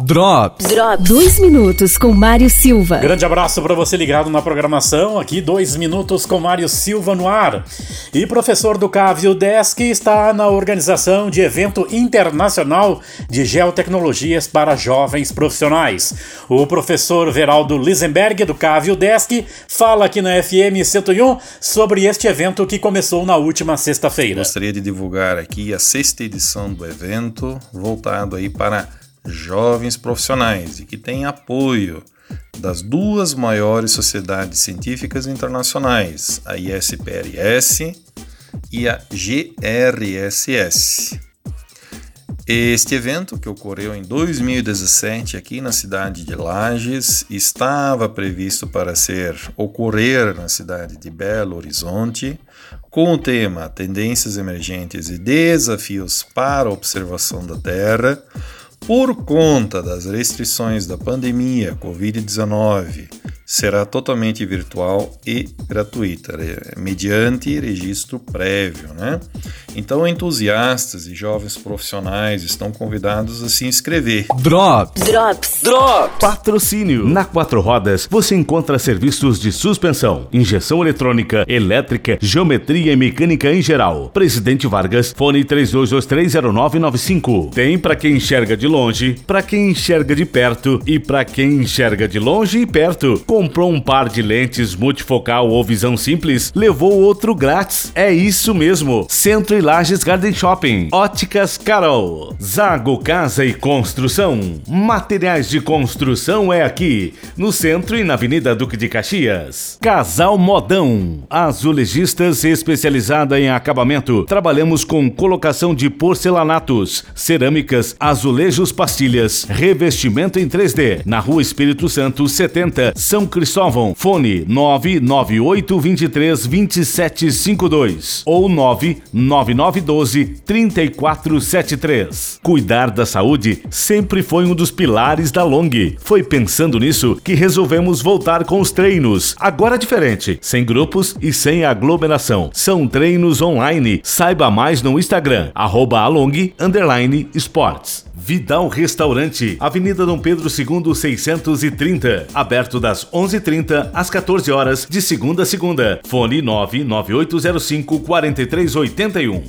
Drops. Drops. Dois minutos com Mário Silva. Grande abraço para você ligado na programação. Aqui, dois minutos com Mário Silva no ar. E professor do Cávio Desk está na organização de evento internacional de geotecnologias para jovens profissionais. O professor Veraldo Lisenberg, do Cávio Desk, fala aqui na FM 101 sobre este evento que começou na última sexta-feira. Gostaria de divulgar aqui a sexta edição do evento, voltado aí para jovens profissionais e que tem apoio das duas maiores sociedades científicas internacionais, a ISPRS e a GRSS. Este evento, que ocorreu em 2017 aqui na cidade de Lages, estava previsto para ser ocorrer na cidade de Belo Horizonte, com o tema Tendências emergentes e desafios para a observação da Terra, por conta das restrições da pandemia Covid-19, será totalmente virtual e gratuita, mediante registro prévio, né? Então, entusiastas e jovens profissionais estão convidados a se inscrever. Drops. Drops. Drops. Patrocínio. Na Quatro Rodas você encontra serviços de suspensão, injeção eletrônica, elétrica, geometria e mecânica em geral. Presidente Vargas, fone 32230995. Tem para quem enxerga de longe, para quem enxerga de perto e para quem enxerga de longe e perto. Comprou um par de lentes multifocal ou visão simples, levou outro grátis. É isso mesmo. Centro e Lages Garden Shopping. Óticas Carol. Zago Casa e Construção. Materiais de construção é aqui, no centro e na Avenida Duque de Caxias. Casal Modão. Azulejistas especializada em acabamento. Trabalhamos com colocação de porcelanatos, cerâmicas, azulejos pastilhas, revestimento em 3D. Na Rua Espírito Santo 70, São Cristóvão. Fone 998 23 2752 ou 999 9912 3473. Cuidar da saúde sempre foi um dos pilares da Long. Foi pensando nisso que resolvemos voltar com os treinos. Agora diferente, sem grupos e sem aglomeração. São treinos online. Saiba mais no Instagram, arroba along, esportes. Vidal Restaurante, Avenida Dom Pedro II 630, aberto das 11:30 às 14 horas de segunda a segunda. Fone 99805 4381.